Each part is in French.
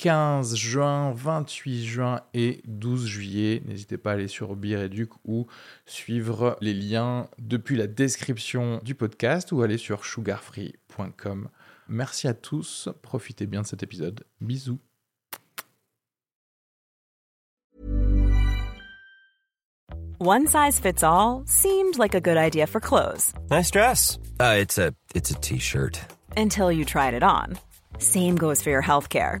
15 juin, 28 juin et 12 juillet. N'hésitez pas à aller sur Bireduc ou suivre les liens depuis la description du podcast ou aller sur sugarfree.com. Merci à tous, profitez bien de cet épisode. Bisous. One size fits all seemed like a good idea for clothes. Nice dress. Uh, it's a it's a t-shirt. Until you tried it on. Same goes for your healthcare.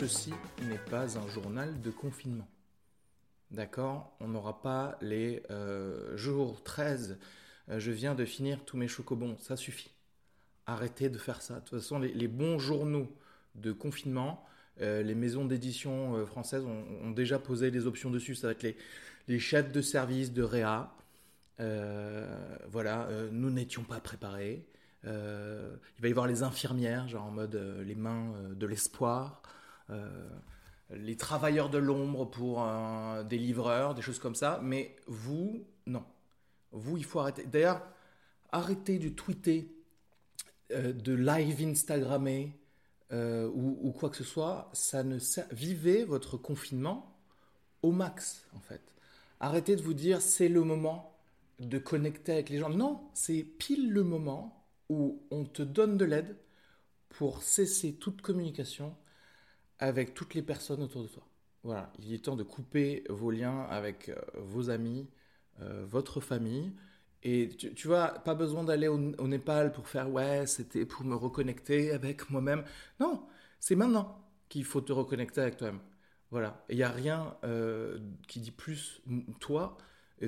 Ceci n'est pas un journal de confinement. D'accord? On n'aura pas les euh, jours 13, euh, je viens de finir tous mes chocobons, ça suffit. Arrêtez de faire ça. De toute façon, les, bons journaux de confinement, euh, les maisons d'édition françaises ont, déjà posé les options dessus. Ça va être les, les chefs de service de Réa. Voilà, nous n'étions pas préparés. Il va y avoir les infirmières, genre en mode les mains de l'espoir. Euh, les travailleurs de l'ombre pour euh, des livreurs, des choses comme ça. Mais vous, non. Vous, il faut arrêter. D'ailleurs, arrêtez de tweeter, euh, de live Instagrammer euh, ou, quoi que ce soit. Ça ne Vivez votre confinement au max, en fait. Arrêtez de vous dire c'est le moment de connecter avec les gens. Non, c'est pile le moment où on te donne de l'aide pour cesser toute communication avec toutes les personnes autour de toi. Voilà, il est temps de couper vos liens avec euh, vos amis, euh, votre famille. Et tu, vois, pas besoin d'aller au, Népal pour faire ouais, c'était pour me reconnecter avec moi-même. Non, c'est maintenant qu'il faut te reconnecter avec toi-même. Voilà, il n'y a rien euh, qui dit plus toi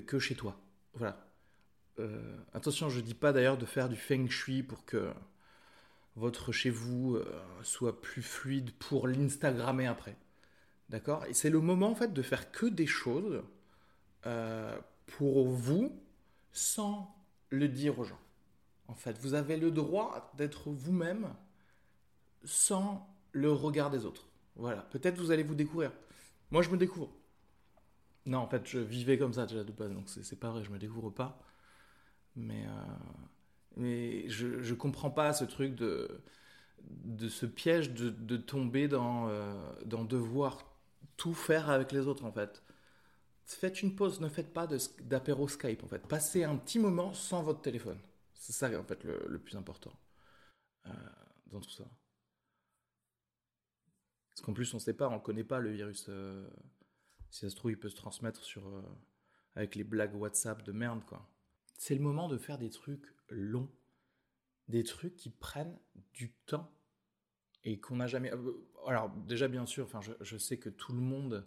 que chez toi. Voilà. Attention, je dis pas d'ailleurs de faire du feng shui pour que votre chez vous euh, soit plus fluide pour l'Instagrammer après. D'accord? Et c'est le moment en fait de faire que des choses euh, pour vous sans le dire aux gens. En fait, vous avez le droit d'être vous-même sans le regard des autres. Voilà. Peut-être vous allez vous découvrir. Moi, je me découvre. Non, en fait, je vivais comme ça déjà de base, donc c'est pas vrai, je me découvre pas. Mais, euh, mais je, je comprends pas ce truc de, de ce piège de, tomber dans, euh, dans devoir tout faire avec les autres, en fait. Faites une pause, ne faites pas d'apéro Skype, en fait. Passez un petit moment sans votre téléphone. C'est ça, en fait, le, plus important euh, dans tout ça. Parce qu'en plus, on sait pas, on connaît pas le virus. euh, si ça se trouve, il peut se transmettre sur, avec les blagues WhatsApp de merde, quoi. C'est le moment de faire des trucs longs. Des trucs qui prennent du temps et qu'on n'a jamais. euh, Alors, déjà, bien sûr, enfin, je, sais que tout le monde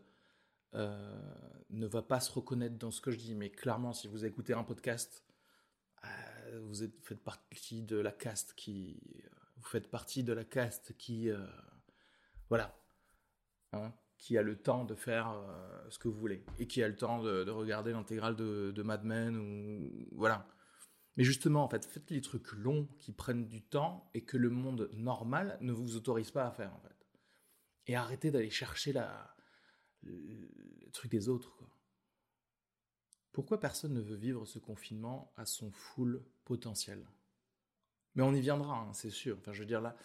euh, ne va pas se reconnaître dans ce que je dis, mais clairement, si vous écoutez un podcast, euh, vous êtes, faites partie de la caste qui. Vous faites partie de la caste qui. voilà. Hein, qui a le temps de faire ce que vous voulez et qui a le temps de, de regarder l'intégrale de, de Mad Men ou voilà. Mais justement, en fait, faites les trucs longs qui prennent du temps et que le monde normal ne vous autorise pas à faire, en fait. Et arrêtez d'aller chercher la, le, truc des autres, quoi. Pourquoi personne ne veut vivre ce confinement à son full potentiel? Mais on y viendra, hein, c'est sûr. Enfin, je veux dire là,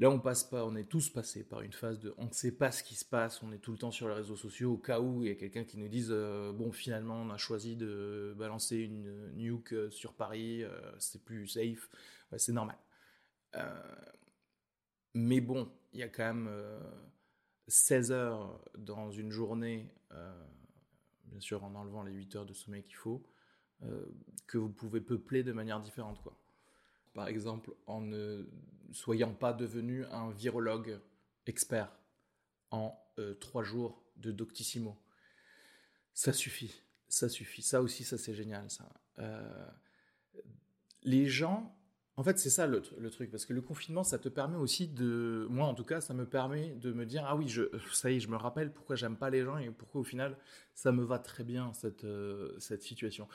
Là, on passe pas, on est tous passés par une phase de, on ne sait pas ce qui se passe, on est tout le temps sur les réseaux sociaux au cas où il y a quelqu'un qui nous dise, euh, bon, finalement, on a choisi de balancer une nuke euh, sur Paris, euh, c'est plus safe, c'est normal. mais bon, il y a quand même 16 heures dans une journée, bien sûr en enlevant les 8 heures de sommeil qu'il faut, que vous pouvez peupler de manière différente, quoi par exemple, en ne soyant pas devenu un virologue expert en euh, trois jours de Doctissimo. Ça suffit, ça suffit. Ça aussi, ça c'est génial, ça. Euh, les gens, en fait, c'est ça le, truc, parce que le confinement, ça te permet aussi de, moi en tout cas, ça me permet de me dire, ah oui, je, ça y est, je me rappelle pourquoi j'aime pas les gens et pourquoi au final, ça me va très bien euh, cette situation.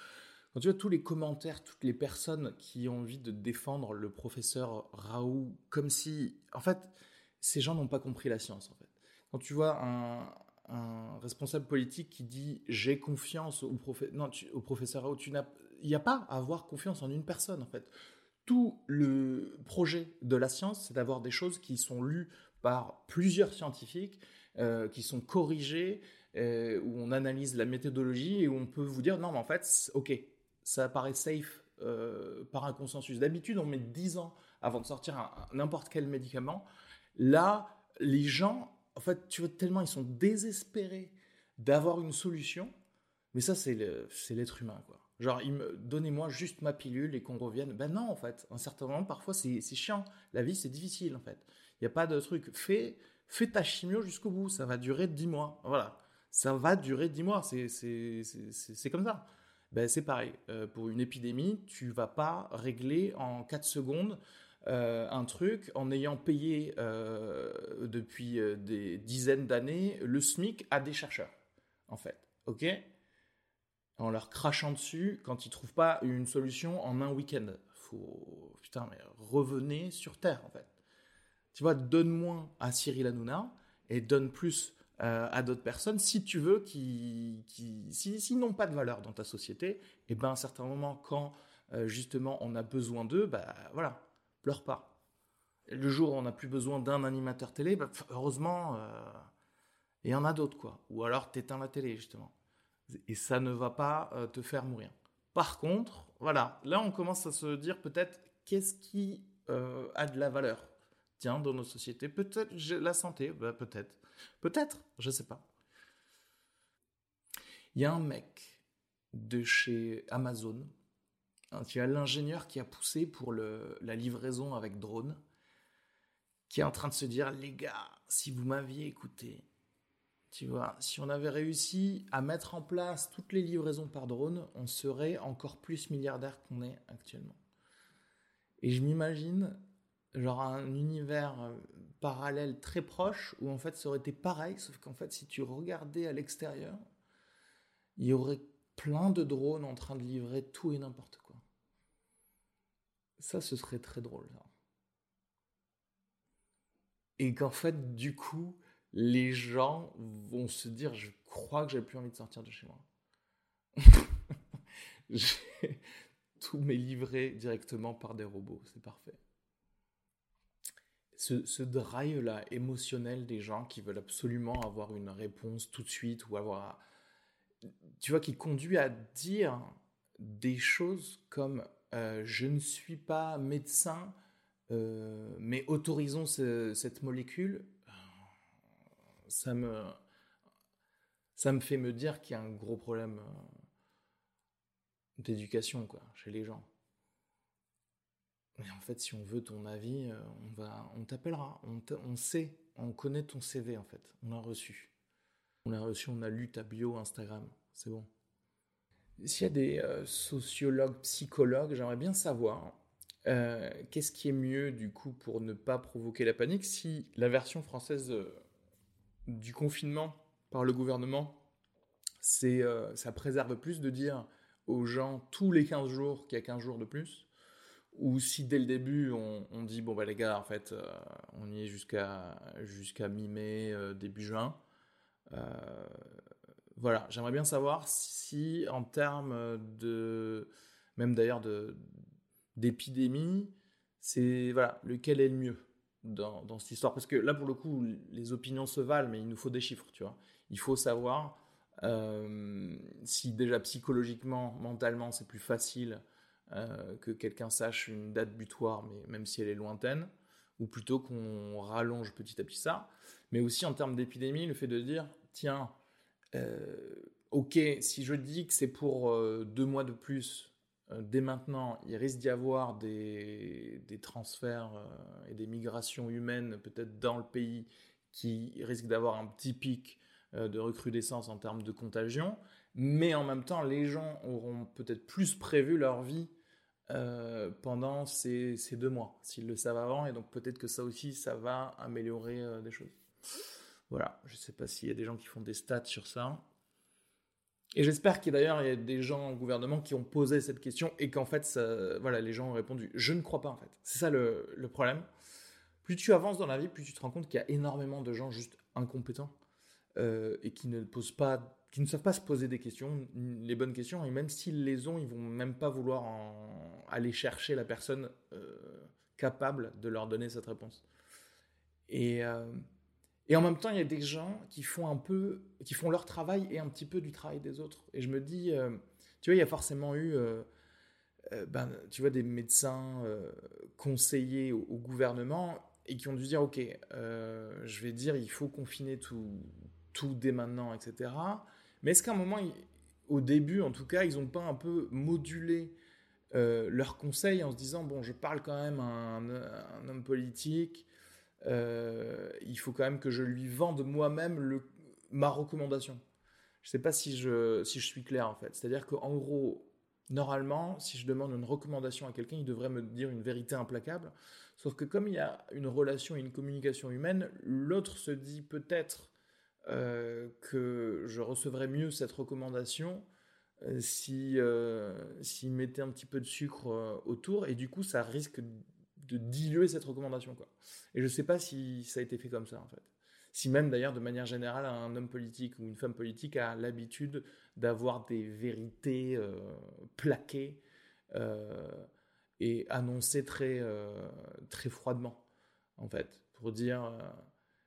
Quand tu vois tous les commentaires, toutes les personnes qui ont envie de défendre le professeur Raoult, comme si, en fait, ces gens n'ont pas compris la science, en fait. Quand tu vois un, responsable politique qui dit j'ai confiance au, professeur Raoult, il n'y a pas à avoir confiance en une personne, en fait. Tout le projet de la science, c'est d'avoir des choses qui sont lues par plusieurs scientifiques, euh, qui sont corrigées, euh, où on analyse la méthodologie et où on peut vous dire non, mais en fait, ok, ça paraît safe euh, par un consensus. D'habitude, on met 10 ans avant de sortir n'importe quel médicament. Là, les gens, en fait, tu vois, tellement ils sont désespérés d'avoir une solution. Mais ça, c'est l'être humain, quoi. Genre, donnez-moi juste ma pilule et qu'on revienne. Ben non, en fait. À un certain moment, parfois, c'est chiant. La vie, c'est difficile, en fait. Il n'y a pas de truc. Fais, fais ta chimio jusqu'au bout. Ça va durer 10 mois. Voilà. Ça va durer 10 mois. C'est comme ça ben c'est pareil. Euh, pour une épidémie, tu vas pas régler en 4 secondes euh, un truc en ayant payé euh, depuis des dizaines d'années le SMIC à des chercheurs, en fait. OK? En leur crachant dessus quand ils trouvent pas une solution en un week-end. Faut. Putain, mais revenez sur Terre, en fait. Tu vois, donne moins à Cyril Hanouna et donne plus euh, à d'autres personnes, si tu veux, qui, qui s'ils n'ont pas de valeur dans ta société, et eh ben à un certain moment, quand euh, justement on a besoin d'eux, bah voilà, pleure pas. Le jour où on n'a plus besoin d'un animateur télé, bah, heureusement, euh, il y en a d'autres quoi. Ou alors t'éteins la télé justement, et ça ne va pas te faire mourir. Par contre, voilà, là on commence à se dire peut-être qu'est-ce qui a de la valeur? Tiens, dans nos sociétés, peut-être la santé, bah, peut-être. Peut-être, je sais pas. Il y a un mec de chez Amazon, tu as l'ingénieur qui a poussé pour la livraison avec drone, qui est en train de se dire, les gars, si vous m'aviez écouté, tu vois, si on avait réussi à mettre en place toutes les livraisons par drone, on serait encore plus milliardaire qu'on est actuellement. Et je m'imagine genre un univers euh, parallèle très proche où en fait ça aurait été pareil, sauf qu'en fait si tu regardais à l'extérieur, il y aurait plein de drones en train de livrer tout et n'importe quoi. Ça, ce serait très drôle. Et qu'en fait, du coup, les gens vont se dire, je crois que j'ai plus envie de sortir de chez moi. j'ai tous mes livrés directement par des robots, c'est parfait ce, drive-là émotionnel des gens qui veulent absolument avoir une réponse tout de suite ou avoir. Tu vois, qui conduit à dire des choses comme euh, je ne suis pas médecin, euh, mais autorisons cette molécule. Ça me, ça me fait me dire qu'il y a un gros problème euh, d'éducation quoi, chez les gens. Mais en fait, si on veut ton avis, euh, on va, on t'appellera. On, sait, on connaît ton CV en fait. On l'a reçu. On l'a reçu, on a lu ta bio Instagram. C'est bon. S'il y a des euh, sociologues, psychologues, j'aimerais bien savoir euh, qu'est-ce qui est mieux du coup pour ne pas provoquer la panique si la version française du confinement par le gouvernement, c'est ça préserve plus de dire aux gens tous les 15 jours qu'il y a 15 jours de plus ou si dès le début on, dit bon bah les gars en fait euh, on y est jusqu'à jusqu'à mi-mai euh, début juin euh, voilà j'aimerais bien savoir si en termes de même d'ailleurs d'épidémie c'est voilà lequel est le mieux dans, dans, cette histoire? Parce que là, pour le coup, les opinions se valent, mais il nous faut des chiffres, tu vois. Il faut savoir si déjà psychologiquement, mentalement, c'est plus facile euh, que quelqu'un sache une date butoir, mais même si elle est lointaine, ou plutôt qu'on rallonge petit à petit ça. Mais aussi en termes d'épidémie, le fait de dire, tiens, euh, ok, si je dis que c'est pour deux mois de plus, dès maintenant, il risque d'y avoir des, des transferts et des migrations humaines peut-être dans le pays qui risquent d'avoir un petit pic euh, de recrudescence en termes de contagion, mais en même temps, les gens auront peut-être plus prévu leur vie euh, pendant ces, deux mois, s'ils le savent avant, et donc peut-être que ça aussi, ça va améliorer euh, des choses. Voilà, je ne sais pas s'il y a des gens qui font des stats sur ça. Et j'espère qu'il d'ailleurs il y a des gens au gouvernement qui ont posé cette question et qu'en fait, voilà, les gens ont répondu. Je ne crois pas en fait. C'est ça le, le, problème. Plus tu avances dans la vie, plus tu te rends compte qu'il y a énormément de gens juste incompétents euh, et qui ne posent pas, qui ne savent pas se poser des questions, les bonnes questions, et même s'ils les ont, ils vont même pas vouloir aller chercher la personne euh, capable de leur donner cette réponse. Et, euh, et en même temps, il y a des gens qui font un peu, qui font leur travail et un petit peu du travail des autres. Et je me dis, tu vois, il y a forcément eu ben, tu vois, des médecins conseillers au, gouvernement et qui ont dû dire, OK, je vais dire, il faut confiner tout dès maintenant, etc. Mais est-ce qu'à un moment, au début en tout cas, ils n'ont pas un peu modulé euh, leurs conseils en se disant, bon, je parle quand même à un, homme politique, euh, il faut quand même que je lui vende moi-même ma recommandation. Je ne sais pas si je, si je suis clair en fait. C'est-à-dire qu'en gros, normalement, si je demande une recommandation à quelqu'un, il devrait me dire une vérité implacable. Sauf que comme il y a une relation et une communication humaine, l'autre se dit peut-être euh, que je recevrais mieux cette recommandation euh, si euh, s'il mettait un petit peu de sucre autour et du coup ça risque de diluer cette recommandation. Et je sais pas si ça a été fait comme ça en fait. Si même d'ailleurs de manière générale un homme politique ou une femme politique a l'habitude d'avoir des vérités plaquées et annoncées très très froidement en fait pour dire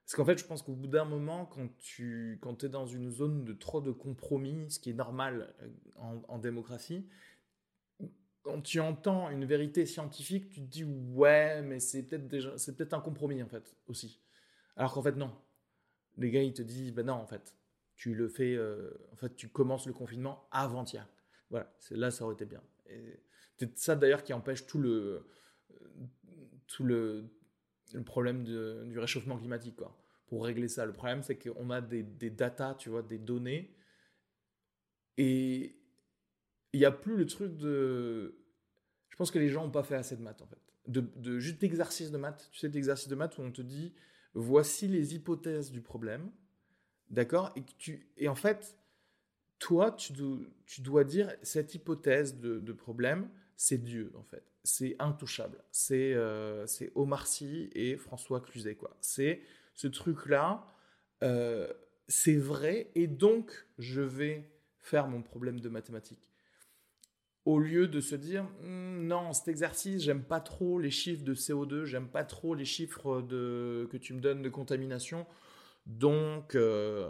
parce qu'en fait, je pense qu'au bout d'un moment, quand tu quand es dans une zone de trop de compromis, ce qui est normal euh, en, démocratie, quand tu entends une vérité scientifique, tu te dis ouais, mais c'est peut-être déjà, c'est peut-être un compromis en fait aussi. Alors qu'en fait non, les gars ils te disent ben non en fait, tu le fais, euh, en fait tu commences le confinement avant-hier. Voilà, là ça aurait été bien. C'est ça d'ailleurs qui empêche tout le tout le le problème du réchauffement climatique, quoi. Pour régler ça, le problème, c'est qu'on a des, des datas, tu vois, des données, et il n'y a plus le truc de... Je pense que les gens n'ont pas fait assez de maths, en fait. De, de juste d'exercice de maths. Tu sais, d'exercice de maths où on te dit, voici les hypothèses du problème, d'accord et, et en fait, toi, tu, dois dire, cette hypothèse de, problème, c'est Dieu, en fait c'est intouchable. C'est euh, Omar Sy et François Cluzet, quoi. C'est ce truc-là, euh, c'est vrai, et donc je vais faire mon problème de mathématiques. Au lieu de se dire, hmm, non, cet exercice, j'aime pas trop les chiffres de CO2, j'aime pas trop les chiffres que tu me donnes de contamination, donc, euh,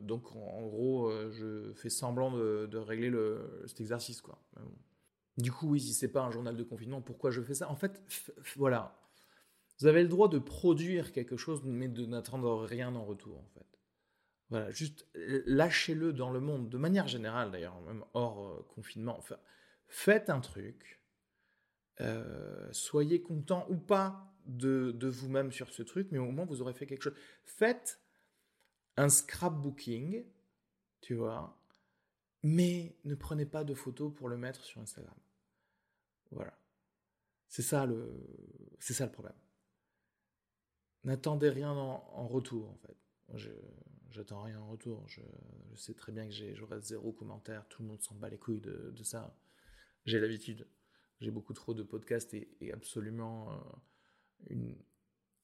donc en, gros, euh, je fais semblant de, régler le, cet exercice, quoi. Du coup, oui, si c'est pas un journal de confinement, pourquoi je fais ça? En fait, voilà. Vous avez le droit de produire quelque chose, mais de n'attendre rien en retour, en fait. Voilà, juste lâchez-le dans le monde, de manière générale d'ailleurs, même hors euh, confinement. Enfin, faites un truc, euh, soyez content ou pas de, de vous-même sur ce truc, mais au moins vous aurez fait quelque chose. Faites un scrapbooking, tu vois, mais ne prenez pas de photos pour le mettre sur Instagram. Voilà. C'est ça le, c'est ça le problème. N'attendez rien en, retour, en fait. J'attends rien en retour. Je, sais très bien que j'aurai zéro commentaire. Tout le monde s'en bat les couilles de, ça. J'ai l'habitude. J'ai beaucoup trop de podcasts et, absolument euh, une,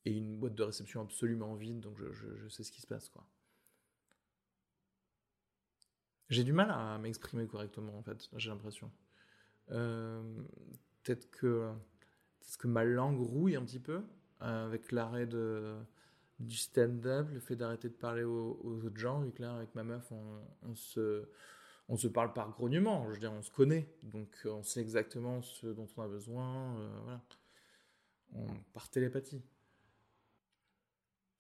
et une boîte de réception absolument vide. Donc je, je sais ce qui se passe, quoi. J'ai du mal à m'exprimer correctement, en fait. J'ai l'impression. Euh, peut-être que, que ma langue rouille un petit peu. euh, avec l'arrêt du stand-up, le fait d'arrêter de parler aux, autres gens, vu que là, avec ma meuf, on, se, on se parle par grognement, je veux dire, on se connaît, donc on sait exactement ce dont on a besoin, voilà. On, par télépathie.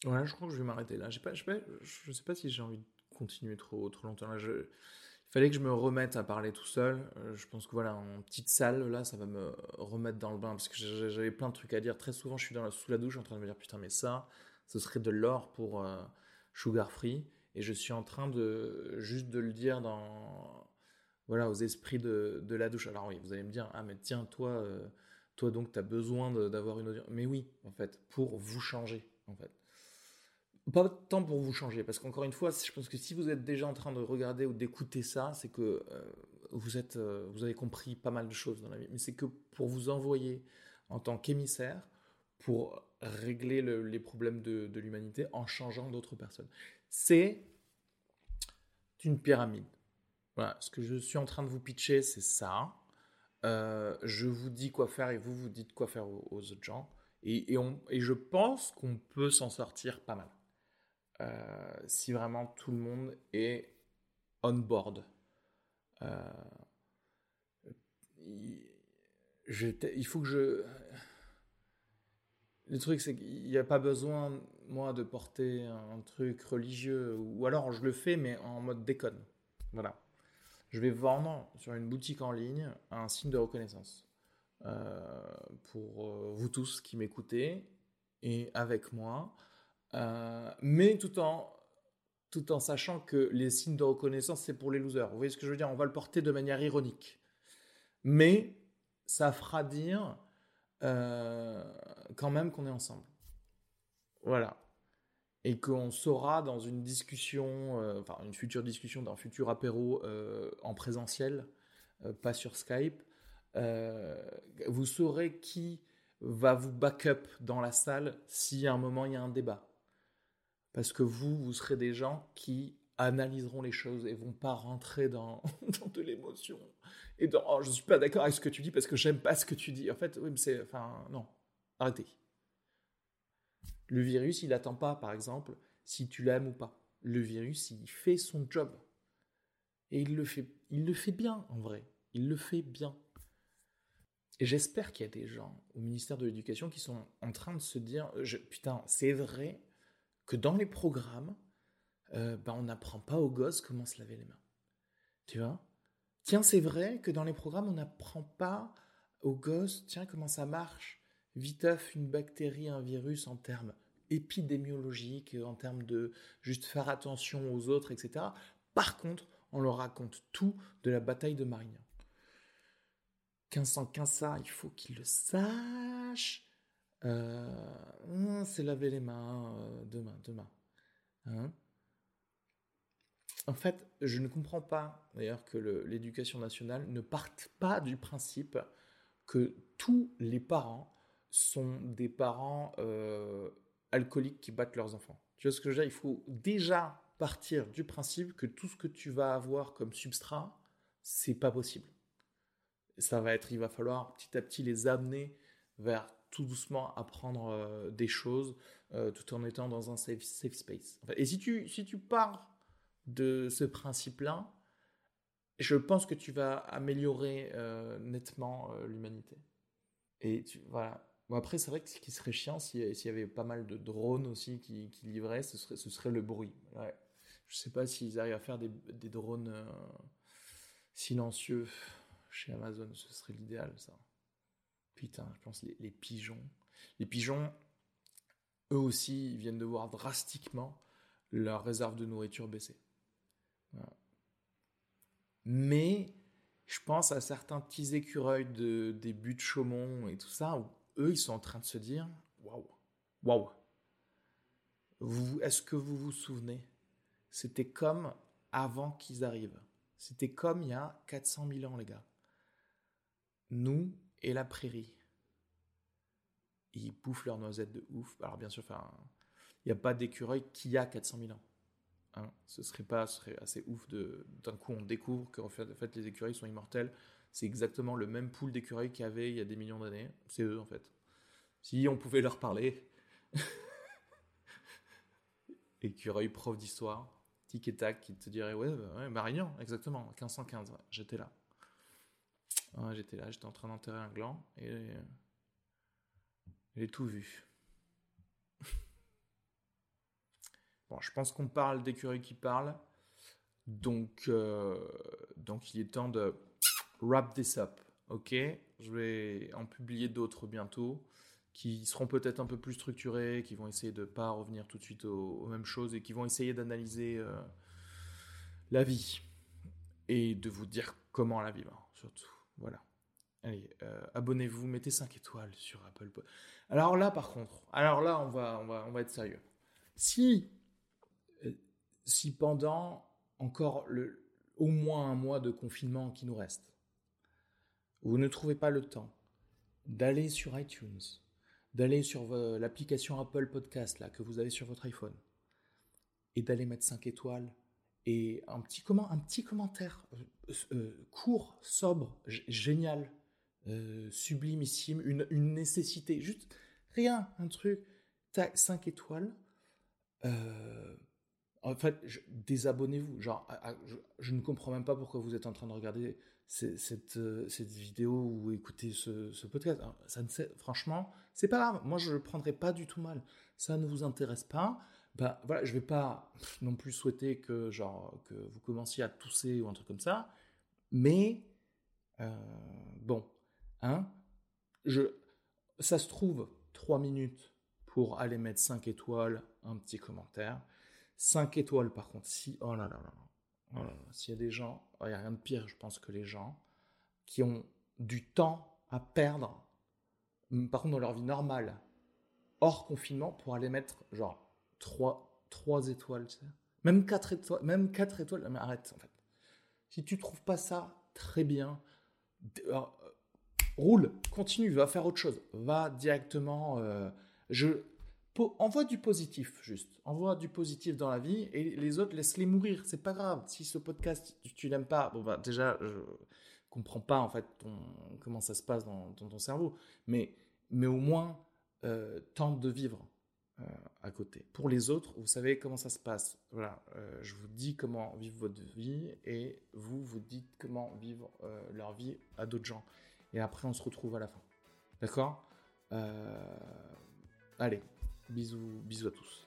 Voilà, je crois que je vais m'arrêter là. Pas, pas, je sais pas si j'ai envie de continuer trop, trop longtemps. Là, je, il fallait que je me remette à parler tout seul. Euh, je pense que voilà, en petite salle, là, ça va me remettre dans le bain parce que j'avais plein de trucs à dire. Très souvent, je suis dans la, sous la douche en train de me dire putain, mais ça, ce serait de l'or pour euh, Sugar Free. Et je suis en train de juste de le dire dans voilà aux esprits de, de la douche. Alors oui, vous allez me dire ah mais tiens toi euh, toi donc tu as besoin d'avoir une audience. Mais oui, en fait, pour vous changer en fait pas tant pour vous changer, parce qu'encore une fois, je pense que si vous êtes déjà en train de regarder ou d'écouter ça, c'est que euh, vous, êtes, euh, vous avez compris pas mal de choses dans la vie. Mais c'est que pour vous envoyer en tant qu'émissaire, pour régler les problèmes de, l'humanité en changeant d'autres personnes. C'est une pyramide. Ce que je suis en train de vous pitcher, c'est ça. Euh, je vous dis quoi faire et vous vous dites quoi faire aux, autres gens. Et je pense qu'on peut s'en sortir pas mal. Euh, si vraiment tout le monde est on board. Euh, il, faut que je. Le truc, c'est qu'il n'y a pas besoin, moi, de porter un truc religieux, ou alors je le fais, mais en mode déconne. Voilà. Je vais vendre sur une boutique en ligne un signe de reconnaissance. Euh, pour vous tous qui m'écoutez et avec moi, euh, mais tout en, tout en sachant que les signes de reconnaissance, c'est pour les losers. Vous voyez ce que je veux dire? On va le porter de manière ironique. Mais ça fera dire euh, quand même qu'on est ensemble. Voilà. Et qu'on saura dans une discussion, euh, enfin une future discussion, d'un futur apéro en présentiel, pas sur Skype, vous saurez qui va vous backup dans la salle si à un moment il y a un débat parce que vous, vous serez des gens qui analyseront les choses et vont pas rentrer dans, dans de l'émotion et dans oh, je suis pas d'accord avec ce que tu dis parce que j'aime pas ce que tu dis. En fait, oui, mais c'est enfin non, arrêtez. Le virus, il attend pas, par exemple, si tu l'aimes ou pas. Le virus, il fait son job et il le fait, il le fait bien en vrai. Il le fait bien. Et j'espère qu'il y a des gens au ministère de l'Éducation qui sont en train de se dire putain, c'est vrai que dans les programmes, euh, ben, on n'apprend pas aux gosses comment se laver les mains. Tu vois? Tiens, c'est vrai que dans les programmes, on n'apprend pas aux gosses, tiens, comment ça marche Viteuf, une bactérie, un virus en termes épidémiologiques, en termes de juste faire attention aux autres, etc. Par contre, on leur raconte tout de la bataille de Marignan. 1515 ça, il faut qu'ils le sachent. Euh, c'est laver les mains euh, demain, demain. Hein en fait, je ne comprends pas d'ailleurs que l'éducation nationale ne parte pas du principe que tous les parents sont des parents euh, alcooliques qui battent leurs enfants. Tu vois ce que je veux dire? Il faut déjà partir du principe que tout ce que tu vas avoir comme substrat, c'est pas possible. Ça va être, il va falloir petit à petit les amener vers tout doucement apprendre euh, des choses euh, tout en étant dans un safe, safe space. et si tu, si tu pars de ce principe-là, je pense que tu vas améliorer euh, nettement l'humanité. Et tu, voilà. Bon, après, c'est vrai que ce qui serait chiant s'il y avait pas mal de drones aussi qui, livraient, ce serait, ce serait le bruit. Je sais pas s'ils arrivent à faire des, des drones silencieux chez Amazon, ce serait l'idéal, ça. Putain, je pense les, les pigeons. Les pigeons, eux aussi, ils viennent de voir drastiquement leur réserve de nourriture baisser. Mais je pense à certains petits écureuils de, des buts de Chaumont et tout ça, où eux, ils sont en train de se dire Waouh, waouh. Est-ce que vous vous souvenez? C'était comme avant qu'ils arrivent. C'était comme il y a 400 000 ans, les gars. Nous, et la prairie. Ils bouffent leurs noisettes de ouf. Alors bien sûr, il n'y a pas d'écureuil qui a 400 000 ans. Hein. ce serait pas, assez ouf de d'un coup on découvre fait, en fait les écureuils sont immortels. C'est exactement le même pool d'écureuils qu'il y avait il y a des millions d'années. C'est eux en fait. Si on pouvait leur parler, Écureuil, prof d'histoire, tic et tac, qui te dirait ouais Marignan, exactement, 1515, j'étais là. J'étais là, j'étais en train d'enterrer un gland et j'ai tout vu. bon, je pense qu'on parle d'écureuil qui parle. Donc, euh, donc, il est temps de wrap this up. Ok, je vais en publier d'autres bientôt qui seront peut-être un peu plus structurés, qui vont essayer de ne pas revenir tout de suite aux, mêmes choses et qui vont essayer d'analyser euh, la vie et de vous dire comment la vivre, surtout. Voilà. Allez, euh, abonnez-vous, mettez 5 étoiles sur Apple. Alors là, par contre, alors là, on va, on va, on va être sérieux. Si, si pendant encore le, au moins un mois de confinement qui nous reste, vous ne trouvez pas le temps d'aller sur iTunes, d'aller sur l'application Apple Podcast là, que vous avez sur votre iPhone, et d'aller mettre 5 étoiles et un petit, comment, un petit commentaire euh, euh, court, sobre, génial, euh, sublimissime, une, nécessité, juste rien, un truc, 5 étoiles. Euh, en fait, désabonnez-vous. Genre, je, ne comprends même pas pourquoi vous êtes en train de regarder cette, vidéo ou écouter ce, podcast. ça ne franchement, c'est pas grave. Moi, je ne le prendrai pas du tout mal. Ça ne vous intéresse pas. Ben voilà, je vais pas non plus souhaiter que genre que vous commenciez à tousser ou un truc comme ça. Mais euh, bon, hein, je, ça se trouve 3 minutes pour aller mettre 5 étoiles, un petit commentaire. 5 étoiles, par contre, si. Oh là là là. Oh S'il y a des gens. Il n'y a rien de pire, je pense, que les gens qui ont du temps à perdre, par contre, dans leur vie normale, hors confinement, pour aller mettre, genre, 3, 3 étoiles, tu. Même 4 étoiles, même 4 étoiles, arrête, en fait. Si tu trouves pas ça très bien, euh, roule, continue, va faire autre chose. Va directement. Euh, je, envoie du positif, juste. Envoie du positif dans la vie et les autres, laisse-les mourir. C'est pas grave. Si ce podcast, tu, l'aimes pas, bon, bah, déjà, je comprends pas, en fait, comment ça se passe dans, ton cerveau. Mais, mais au moins, euh, tente de vivre euh, à côté. Pour les autres, vous savez comment ça se passe. Voilà, euh, je vous dis comment vivre votre vie et vous, vous dites comment vivre leur vie à d'autres gens. Et après, on se retrouve à la fin. D'accord? Allez, Bisous, bisous à tous.